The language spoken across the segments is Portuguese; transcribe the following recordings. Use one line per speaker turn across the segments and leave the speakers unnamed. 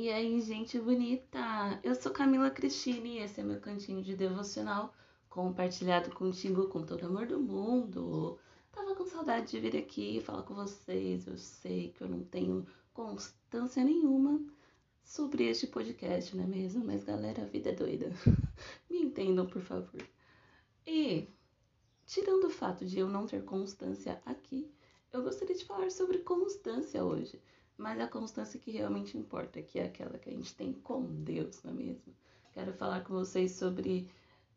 E aí, gente bonita! Eu sou Camila Cristine e esse é meu cantinho de devocional compartilhado contigo com todo o amor do mundo. Tava com saudade de vir aqui falar com vocês. Eu sei que eu não tenho constância nenhuma sobre este podcast, não é mesmo? Mas galera, a vida é doida. Me entendam, por favor. E, tirando o fato de eu não ter constância aqui, eu gostaria de falar sobre constância hoje mas a constância que realmente importa, que é aquela que a gente tem com Deus, não é mesmo? Quero falar com vocês sobre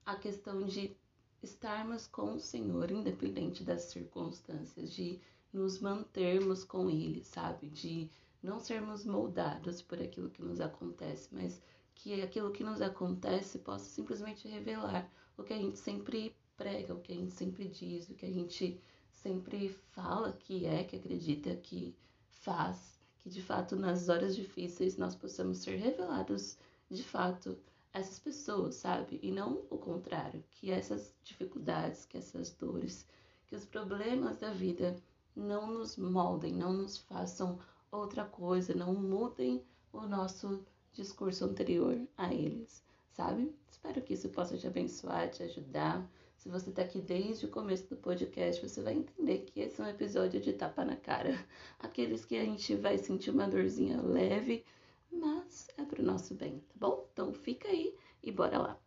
a questão de estarmos com o Senhor, independente das circunstâncias, de nos mantermos com Ele, sabe? De não sermos moldados por aquilo que nos acontece, mas que aquilo que nos acontece possa simplesmente revelar o que a gente sempre prega, o que a gente sempre diz, o que a gente sempre fala que é, que acredita, que faz, que de fato nas horas difíceis nós possamos ser revelados de fato essas pessoas, sabe? E não o contrário, que essas dificuldades, que essas dores, que os problemas da vida não nos moldem, não nos façam outra coisa, não mudem o nosso discurso anterior a eles, sabe? Espero que isso possa te abençoar, te ajudar. Se você está aqui desde o começo do podcast, você vai entender que esse é um episódio de tapa na cara. Aqueles que a gente vai sentir uma dorzinha leve, mas é pro nosso bem, tá bom? Então fica aí e bora lá.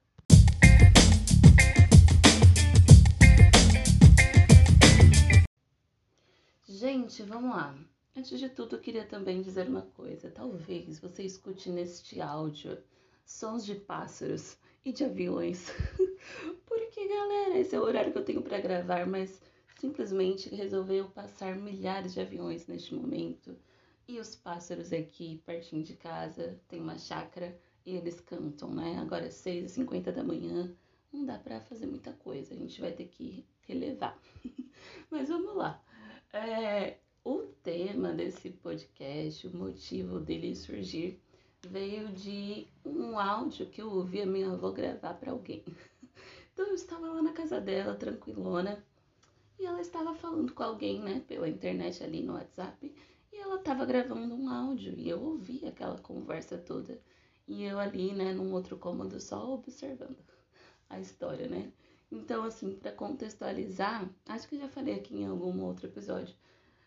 Gente, vamos lá. Antes de tudo, eu queria também dizer uma coisa. Talvez você escute neste áudio sons de pássaros e de aviões. Porque, galera, esse é o horário que eu tenho para gravar, mas simplesmente resolveu passar milhares de aviões neste momento. E os pássaros aqui, pertinho de casa, tem uma chácara e eles cantam, né? Agora é 6h50 da manhã, não dá para fazer muita coisa, a gente vai ter que relevar. mas vamos lá. É, o tema desse podcast, o motivo dele surgir veio de um áudio que eu ouvi a minha avó gravar para alguém. Então eu estava lá na casa dela, tranquilona, e ela estava falando com alguém, né, pela internet ali no WhatsApp, e ela estava gravando um áudio e eu ouvi aquela conversa toda. E eu ali, né, num outro cômodo só observando a história, né? Então, assim, para contextualizar, acho que já falei aqui em algum outro episódio.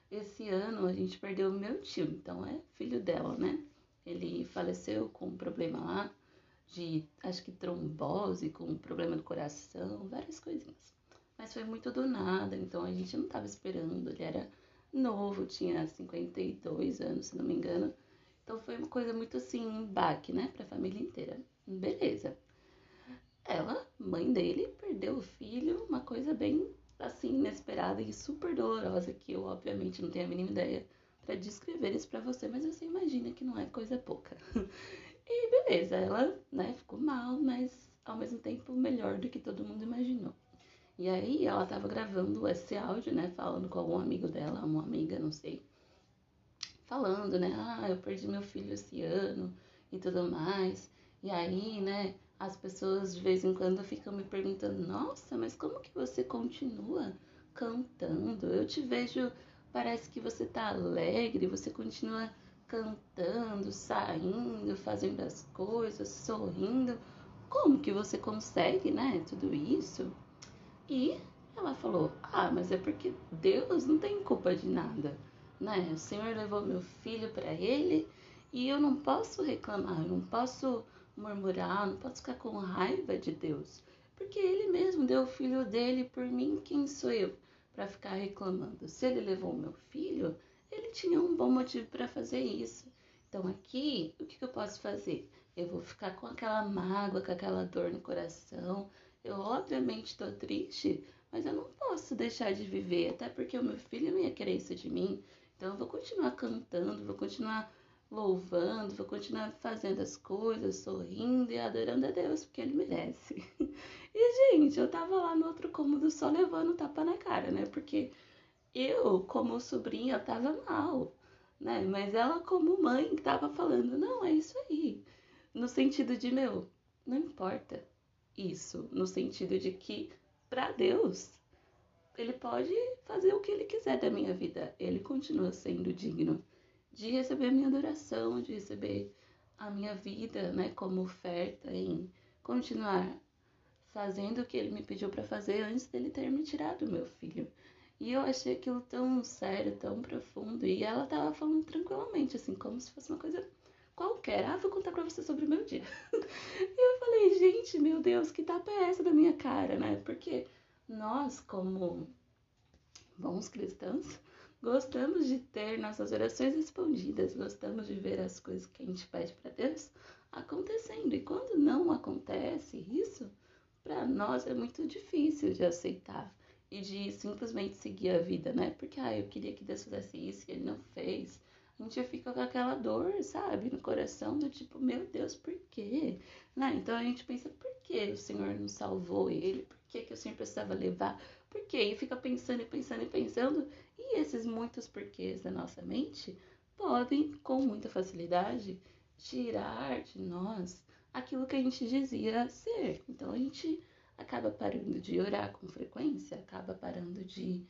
Esse ano a gente perdeu o meu tio, então é filho dela, né? Ele faleceu com um problema lá de, acho que trombose, com problema do coração, várias coisinhas. Mas foi muito do nada, então a gente não estava esperando. Ele era novo, tinha 52 anos, se não me engano. Então foi uma coisa muito assim, um baque, né, para a família inteira. Beleza. Ela, mãe dele, perdeu o filho, uma coisa bem assim inesperada e super dolorosa que eu obviamente não tenho a mínima ideia para descrever isso para você, mas você imagina que não é coisa pouca. E beleza, ela, né, ficou mal, mas ao mesmo tempo melhor do que todo mundo imaginou. E aí ela tava gravando esse áudio, né, falando com algum amigo dela, uma amiga, não sei. Falando, né, ah, eu perdi meu filho esse ano e tudo mais. E aí, né, as pessoas de vez em quando ficam me perguntando: "Nossa, mas como que você continua cantando? Eu te vejo Parece que você tá alegre, você continua cantando, saindo, fazendo as coisas, sorrindo. Como que você consegue, né? Tudo isso? E ela falou: Ah, mas é porque Deus não tem culpa de nada, né? O Senhor levou meu filho para ele e eu não posso reclamar, eu não posso murmurar, não posso ficar com raiva de Deus, porque ele mesmo deu o filho dele por mim, quem sou eu? para ficar reclamando. Se ele levou meu filho, ele tinha um bom motivo para fazer isso. Então aqui, o que, que eu posso fazer? Eu vou ficar com aquela mágoa, com aquela dor no coração. Eu obviamente estou triste, mas eu não posso deixar de viver, até porque o meu filho não ia querer isso de mim. Então eu vou continuar cantando, vou continuar louvando, vou continuar fazendo as coisas, sorrindo e adorando a Deus, porque Ele merece. E, gente, eu tava lá no outro cômodo só levando tapa na cara, né? Porque eu, como sobrinha, tava mal, né? Mas ela, como mãe, tava falando: não, é isso aí. No sentido de, meu, não importa isso. No sentido de que, para Deus, Ele pode fazer o que Ele quiser da minha vida. Ele continua sendo digno de receber a minha adoração, de receber a minha vida, né, como oferta em continuar fazendo o que ele me pediu para fazer antes dele ter me tirado meu filho. E eu achei aquilo tão sério, tão profundo. E ela tava falando tranquilamente, assim, como se fosse uma coisa qualquer. Ah, vou contar pra você sobre o meu dia. e eu falei, gente, meu Deus, que tapa é essa da minha cara, né? Porque nós, como bons cristãos, gostamos de ter nossas orações respondidas, gostamos de ver as coisas que a gente pede para Deus acontecendo. E quando não acontece isso, para nós é muito difícil de aceitar e de simplesmente seguir a vida, né? Porque, ah, eu queria que Deus fizesse isso e ele não fez. A gente fica com aquela dor, sabe, no coração do tipo, meu Deus, por quê? Né? Então a gente pensa, por que o Senhor não salvou ele? Por que, que o Senhor precisava levar? Por quê? E fica pensando e pensando e pensando. E esses muitos porquês da nossa mente podem, com muita facilidade, tirar de nós aquilo que a gente dizia ser. Então a gente acaba parando de orar com frequência, acaba parando de,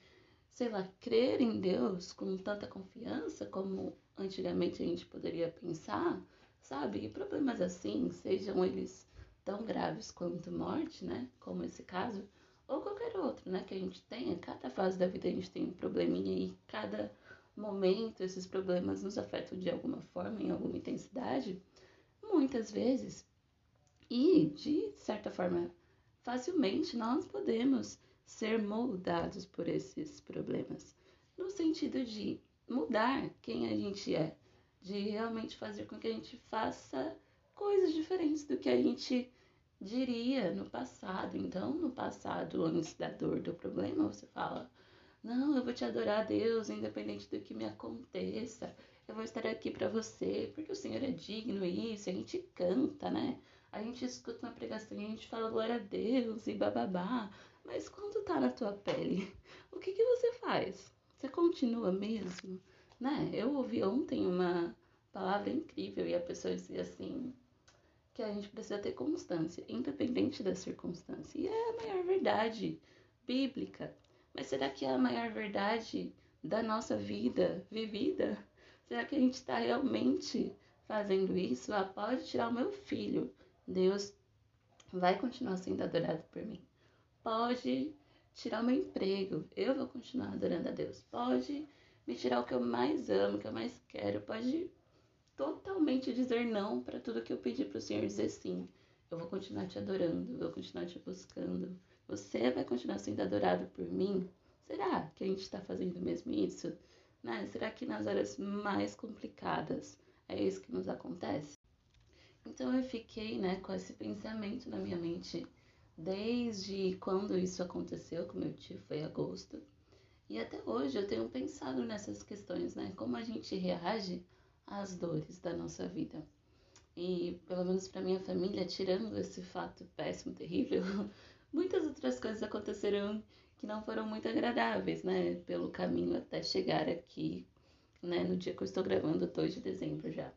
sei lá, crer em Deus com tanta confiança como antigamente a gente poderia pensar, sabe? E problemas assim, sejam eles tão graves quanto morte, né? Como esse caso, ou qualquer outro, né? Que a gente tenha, cada fase da vida a gente tem um probleminha e cada momento esses problemas nos afetam de alguma forma, em alguma intensidade, muitas vezes. E, de certa forma, facilmente nós podemos ser moldados por esses problemas, no sentido de mudar quem a gente é, de realmente fazer com que a gente faça coisas diferentes do que a gente diria no passado. Então, no passado, antes da dor do problema, você fala: Não, eu vou te adorar, Deus, independente do que me aconteça. Eu vou estar aqui para você, porque o Senhor é digno e isso. A gente canta, né? A gente escuta uma pregação e a gente fala glória a Deus e bababá, mas quando tá na tua pele, o que que você faz? Você continua mesmo, né? Eu ouvi ontem uma palavra incrível e a pessoa dizia assim que a gente precisa ter constância, independente da circunstância. E é a maior verdade bíblica. Mas será que é a maior verdade da nossa vida vivida? Será que a gente está realmente fazendo isso? Ah, pode tirar o meu filho, Deus vai continuar sendo adorado por mim. Pode tirar meu emprego, eu vou continuar adorando a Deus. Pode me tirar o que eu mais amo, o que eu mais quero. Pode totalmente dizer não para tudo que eu pedi para o Senhor dizer sim. Eu vou continuar te adorando, eu vou continuar te buscando. Você vai continuar sendo adorado por mim? Será que a gente está fazendo mesmo isso? Né? Será que nas horas mais complicadas é isso que nos acontece? Então eu fiquei, né, com esse pensamento na minha mente desde quando isso aconteceu com meu tio, foi agosto. E até hoje eu tenho pensado nessas questões, né? Como a gente reage às dores da nossa vida. E pelo menos para minha família, tirando esse fato péssimo, terrível, muitas outras coisas aconteceram que não foram muito agradáveis, né? Pelo caminho até chegar aqui, né? No dia que eu estou gravando, 2 de dezembro já.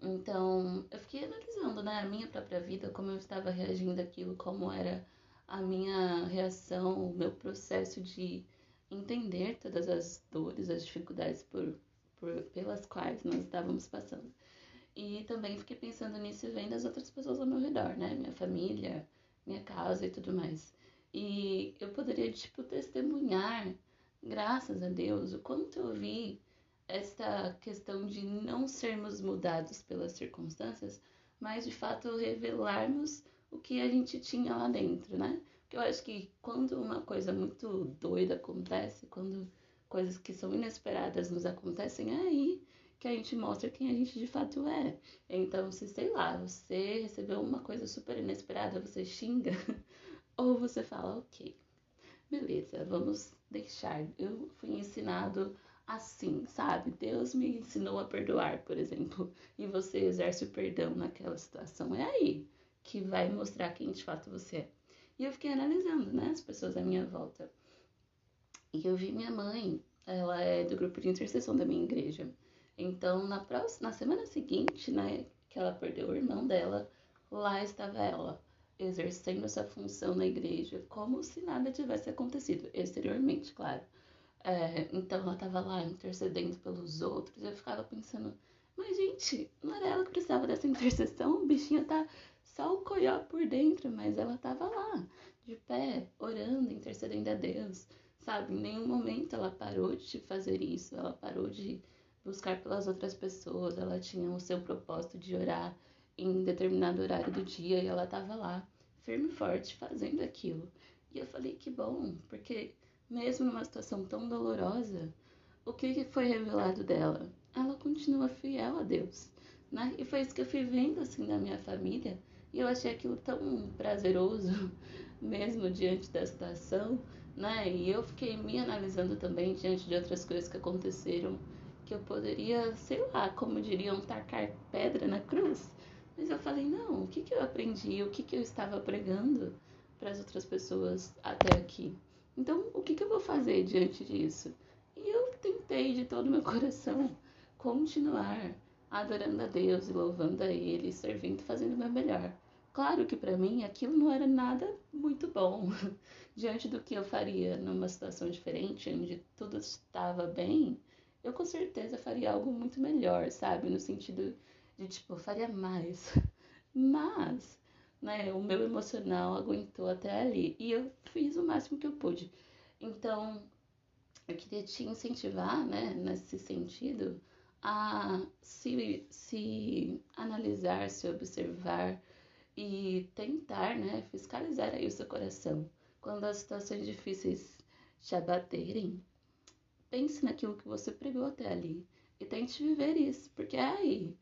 Então, eu fiquei analisando, né, a minha própria vida, como eu estava reagindo àquilo, como era a minha reação, o meu processo de entender todas as dores, as dificuldades por, por, pelas quais nós estávamos passando. E também fiquei pensando nisso e vendo as outras pessoas ao meu redor, né, minha família, minha casa e tudo mais. E eu poderia, tipo, testemunhar, graças a Deus, o quanto eu vi esta questão de não sermos mudados pelas circunstâncias, mas de fato revelarmos o que a gente tinha lá dentro, né? Porque eu acho que quando uma coisa muito doida acontece, quando coisas que são inesperadas nos acontecem, é aí que a gente mostra quem a gente de fato é. Então, se sei lá, você recebeu uma coisa super inesperada, você xinga, ou você fala, ok, beleza, vamos deixar. Eu fui ensinado assim, sabe? Deus me ensinou a perdoar, por exemplo, e você exerce o perdão naquela situação. É aí que vai mostrar quem de fato você é. E eu fiquei analisando, né, as pessoas à minha volta. E eu vi minha mãe, ela é do grupo de intercessão da minha igreja. Então, na próxima, na semana seguinte, né, que ela perdeu o irmão dela, lá estava ela, exercendo essa função na igreja, como se nada tivesse acontecido, exteriormente, claro. É, então ela tava lá intercedendo pelos outros. Eu ficava pensando, mas gente, não era ela que precisava dessa intercessão, o bichinho tá só o coió por dentro, mas ela tava lá, de pé, orando, intercedendo a Deus, sabe? Em nenhum momento ela parou de fazer isso, ela parou de buscar pelas outras pessoas, ela tinha o seu propósito de orar em determinado horário do dia e ela tava lá, firme e forte, fazendo aquilo. E eu falei que bom, porque mesmo numa situação tão dolorosa, o que foi revelado dela? Ela continua fiel a Deus, né? E foi isso que eu fui vendo assim na minha família e eu achei aquilo tão prazeroso, mesmo diante da situação, né? E eu fiquei me analisando também diante de outras coisas que aconteceram, que eu poderia, sei lá, como diriam, tacar pedra na cruz. Mas eu falei, não, o que, que eu aprendi, o que, que eu estava pregando para as outras pessoas até aqui? Então, o que, que eu vou fazer diante disso? E eu tentei de todo meu coração continuar adorando a Deus e louvando a Ele, servindo, fazendo o meu melhor. Claro que para mim aquilo não era nada muito bom. Diante do que eu faria numa situação diferente, onde tudo estava bem, eu com certeza faria algo muito melhor, sabe? No sentido de tipo, faria mais. Mas, né, o meu emocional aguentou até ali e eu fiz o máximo que eu pude. Então, eu queria te incentivar, né, nesse sentido, a se, se analisar, se observar e tentar, né, fiscalizar aí o seu coração. Quando as situações difíceis te abaterem, pense naquilo que você pregou até ali e tente viver isso, porque é aí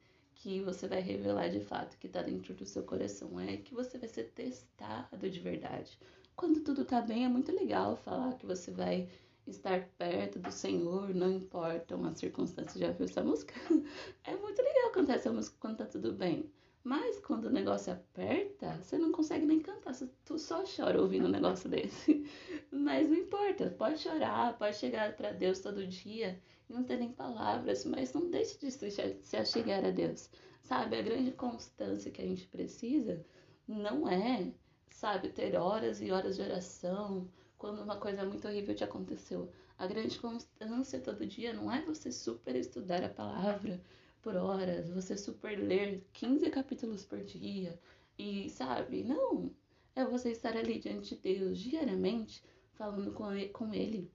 que você vai revelar de fato que está dentro do seu coração, é que você vai ser testado de verdade. Quando tudo tá bem, é muito legal falar que você vai estar perto do Senhor, não importam as circunstâncias. Já viu essa música? É muito legal cantar essa música quando tá tudo bem. Mas quando o negócio aperta, você não consegue nem cantar, tu só chora ouvindo um negócio desse. Mas não importa, pode chorar, pode chegar para Deus todo dia não ter nem palavras, mas não deixe de se achegar a Deus. Sabe, a grande constância que a gente precisa não é, sabe, ter horas e horas de oração quando uma coisa muito horrível te aconteceu. A grande constância todo dia não é você super estudar a palavra, por horas, você super ler 15 capítulos por dia e sabe, não, é você estar ali diante de Deus diariamente, falando com ele,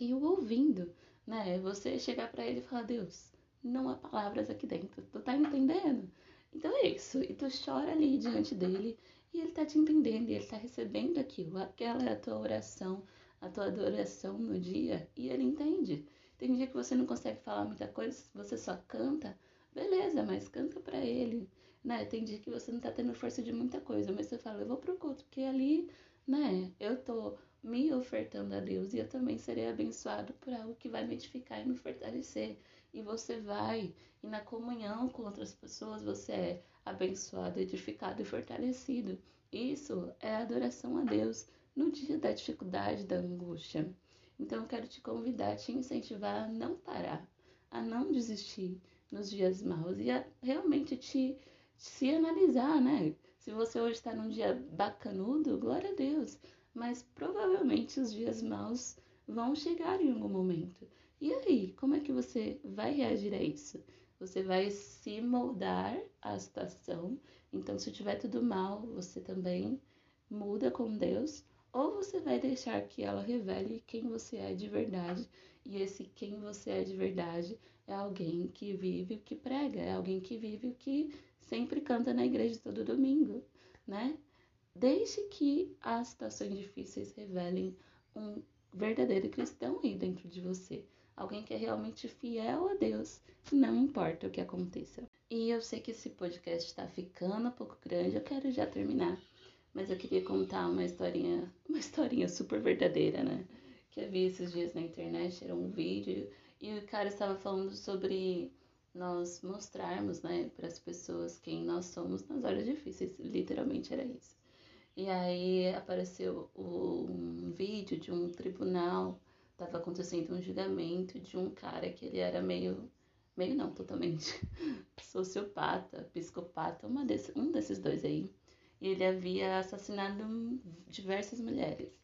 e o ouvindo, né? É você chegar para ele e falar: Deus, não há palavras aqui dentro, tu tá entendendo? Então é isso, e tu chora ali diante dele e ele tá te entendendo, e ele tá recebendo aquilo, aquela é a tua oração, a tua adoração no dia, e ele entende. Tem dia que você não consegue falar muita coisa, você só canta, beleza, mas canta para ele, né? Tem dia que você não tá tendo força de muita coisa, mas você fala, eu vou pro culto, porque ali, né, eu tô me ofertando a Deus e eu também serei abençoado por algo que vai me edificar e me fortalecer. E você vai, e na comunhão com outras pessoas, você é abençoado, edificado e fortalecido. Isso é adoração a Deus no dia da dificuldade, da angústia. Então eu quero te convidar, te incentivar a não parar, a não desistir nos dias maus e a realmente te se analisar, né? Se você hoje está num dia bacanudo, glória a Deus, mas provavelmente os dias maus vão chegar em algum momento. E aí, como é que você vai reagir a isso? Você vai se moldar à situação. Então, se tiver tudo mal, você também muda com Deus ou você vai deixar que ela revele quem você é de verdade, e esse quem você é de verdade é alguém que vive o que prega, é alguém que vive o que sempre canta na igreja todo domingo, né? Deixe que as situações difíceis revelem um verdadeiro cristão aí dentro de você, alguém que é realmente fiel a Deus, não importa o que aconteça. E eu sei que esse podcast está ficando um pouco grande, eu quero já terminar mas eu queria contar uma historinha, uma historinha super verdadeira, né? Que eu vi esses dias na internet, era um vídeo, e o cara estava falando sobre nós mostrarmos, né, para as pessoas quem nós somos nas horas difíceis, literalmente era isso. E aí apareceu um vídeo de um tribunal, estava acontecendo um julgamento de um cara que ele era meio, meio não, totalmente sociopata, psicopata, uma desse, um desses dois aí e ele havia assassinado diversas mulheres.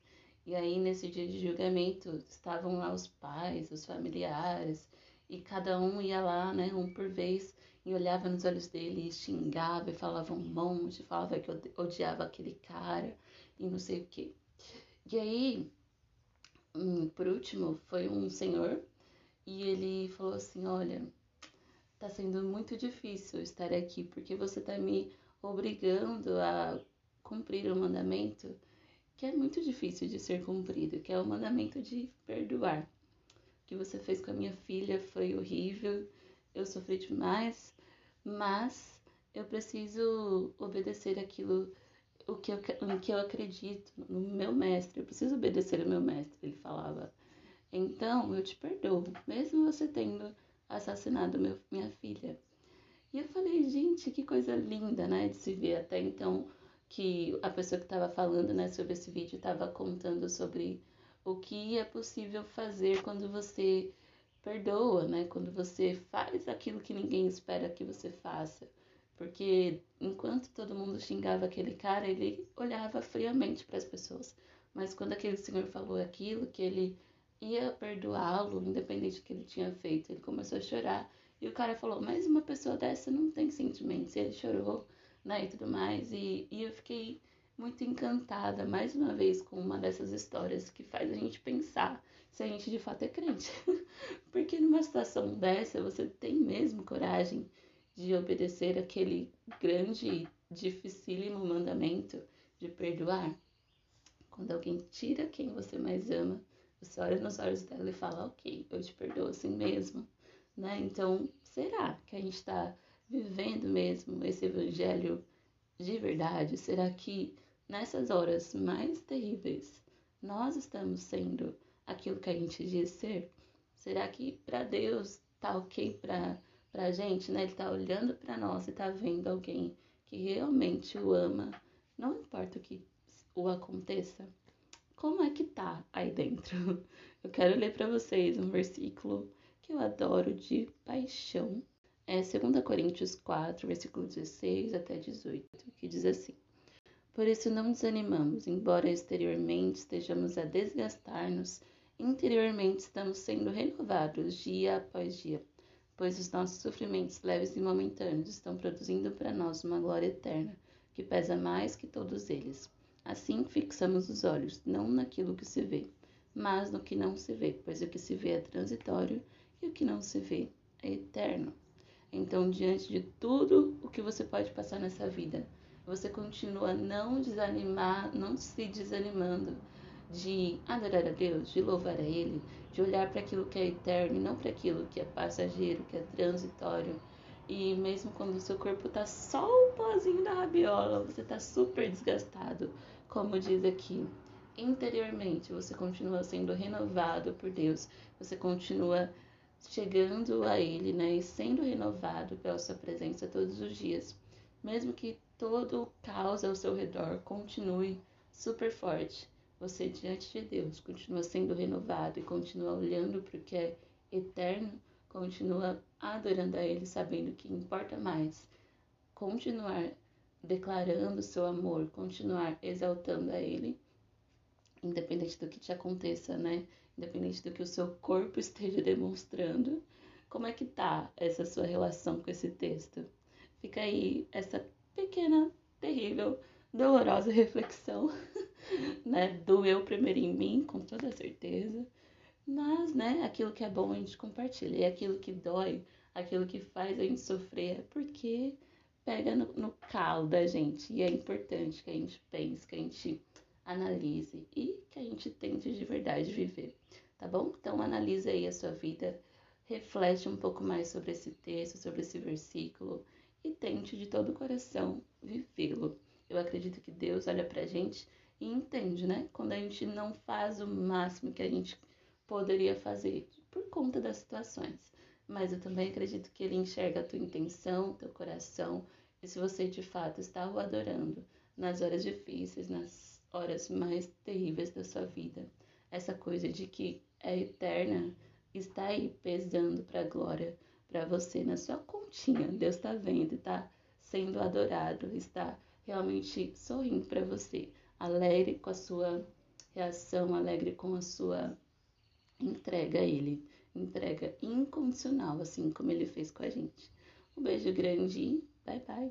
E aí, nesse dia de julgamento, estavam lá os pais, os familiares, e cada um ia lá, né, um por vez, e olhava nos olhos dele e xingava e falava um monte, falava que odiava aquele cara e não sei o que. E aí, hum, por último, foi um senhor e ele falou assim: Olha, tá sendo muito difícil estar aqui porque você tá me obrigando a cumprir o mandamento que é muito difícil de ser cumprido, que é o mandamento de perdoar. O que você fez com a minha filha foi horrível, eu sofri demais, mas eu preciso obedecer aquilo o que eu, no que eu acredito, no meu mestre. Eu preciso obedecer ao meu mestre, ele falava. Então eu te perdoo, mesmo você tendo assassinado meu, minha filha. E eu falei, gente, que coisa linda, né, de se ver até então que a pessoa que estava falando né, sobre esse vídeo estava contando sobre o que é possível fazer quando você perdoa, né? Quando você faz aquilo que ninguém espera que você faça. Porque enquanto todo mundo xingava aquele cara, ele olhava friamente para as pessoas. Mas quando aquele senhor falou aquilo, que ele ia perdoá-lo, independente do que ele tinha feito, ele começou a chorar. E o cara falou: Mas uma pessoa dessa não tem sentimentos. E ele chorou né, e tudo mais. E, e eu fiquei muito encantada, mais uma vez, com uma dessas histórias que faz a gente pensar se a gente de fato é crente. Porque numa situação dessa, você tem mesmo coragem de obedecer aquele grande e dificílimo mandamento de perdoar? Quando alguém tira quem você mais ama, você olha nos olhos dela e fala, ok, eu te perdoo assim mesmo, né? Então, será que a gente está vivendo mesmo esse evangelho de verdade? Será que nessas horas mais terríveis nós estamos sendo aquilo que a gente diz ser? Será que para Deus tá ok para a gente, né? Ele tá olhando para nós e tá vendo alguém que realmente o ama, não importa o que o aconteça. Como é que tá aí dentro? Eu quero ler para vocês um versículo que eu adoro de paixão é 2 Coríntios 4, versículo 16 até 18, que diz assim: Por isso não desanimamos, embora exteriormente estejamos a desgastar-nos, interiormente estamos sendo renovados dia após dia, pois os nossos sofrimentos leves e momentâneos estão produzindo para nós uma glória eterna, que pesa mais que todos eles. Assim fixamos os olhos, não naquilo que se vê, mas no que não se vê, pois o que se vê é transitório e o que não se vê é eterno. Então, diante de tudo o que você pode passar nessa vida, você continua não desanimar, não se desanimando de adorar a Deus, de louvar a Ele, de olhar para aquilo que é eterno e não para aquilo que é passageiro, que é transitório. E mesmo quando o seu corpo tá só o pozinho da rabiola, você tá super desgastado, como diz aqui. Interiormente, você continua sendo renovado por Deus, você continua chegando a Ele, né, e sendo renovado pela Sua presença todos os dias, mesmo que todo o caos ao seu redor continue super forte, você diante de Deus continua sendo renovado e continua olhando para o que é eterno, continua adorando a Ele, sabendo que importa mais continuar declarando seu amor, continuar exaltando a Ele, independente do que te aconteça, né? independente do que o seu corpo esteja demonstrando, como é que tá essa sua relação com esse texto? Fica aí essa pequena, terrível, dolorosa reflexão, né? Doeu primeiro em mim, com toda certeza. Mas, né, aquilo que é bom a gente compartilha. E aquilo que dói, aquilo que faz a gente sofrer, é porque pega no, no calo da gente. E é importante que a gente pense, que a gente analise e que a gente tente de verdade viver, tá bom? Então analise aí a sua vida, reflete um pouco mais sobre esse texto, sobre esse versículo e tente de todo o coração vivê-lo. Eu acredito que Deus olha pra gente e entende, né? Quando a gente não faz o máximo que a gente poderia fazer por conta das situações. Mas eu também acredito que ele enxerga a tua intenção, teu coração, e se você de fato está o adorando nas horas difíceis, nas horas mais terríveis da sua vida. Essa coisa de que é eterna está aí pesando para a glória para você na sua continha. Deus está vendo, está sendo adorado, está realmente sorrindo para você, alegre com a sua reação, alegre com a sua entrega a Ele, entrega incondicional, assim como Ele fez com a gente. Um beijo grande. Bye, bye.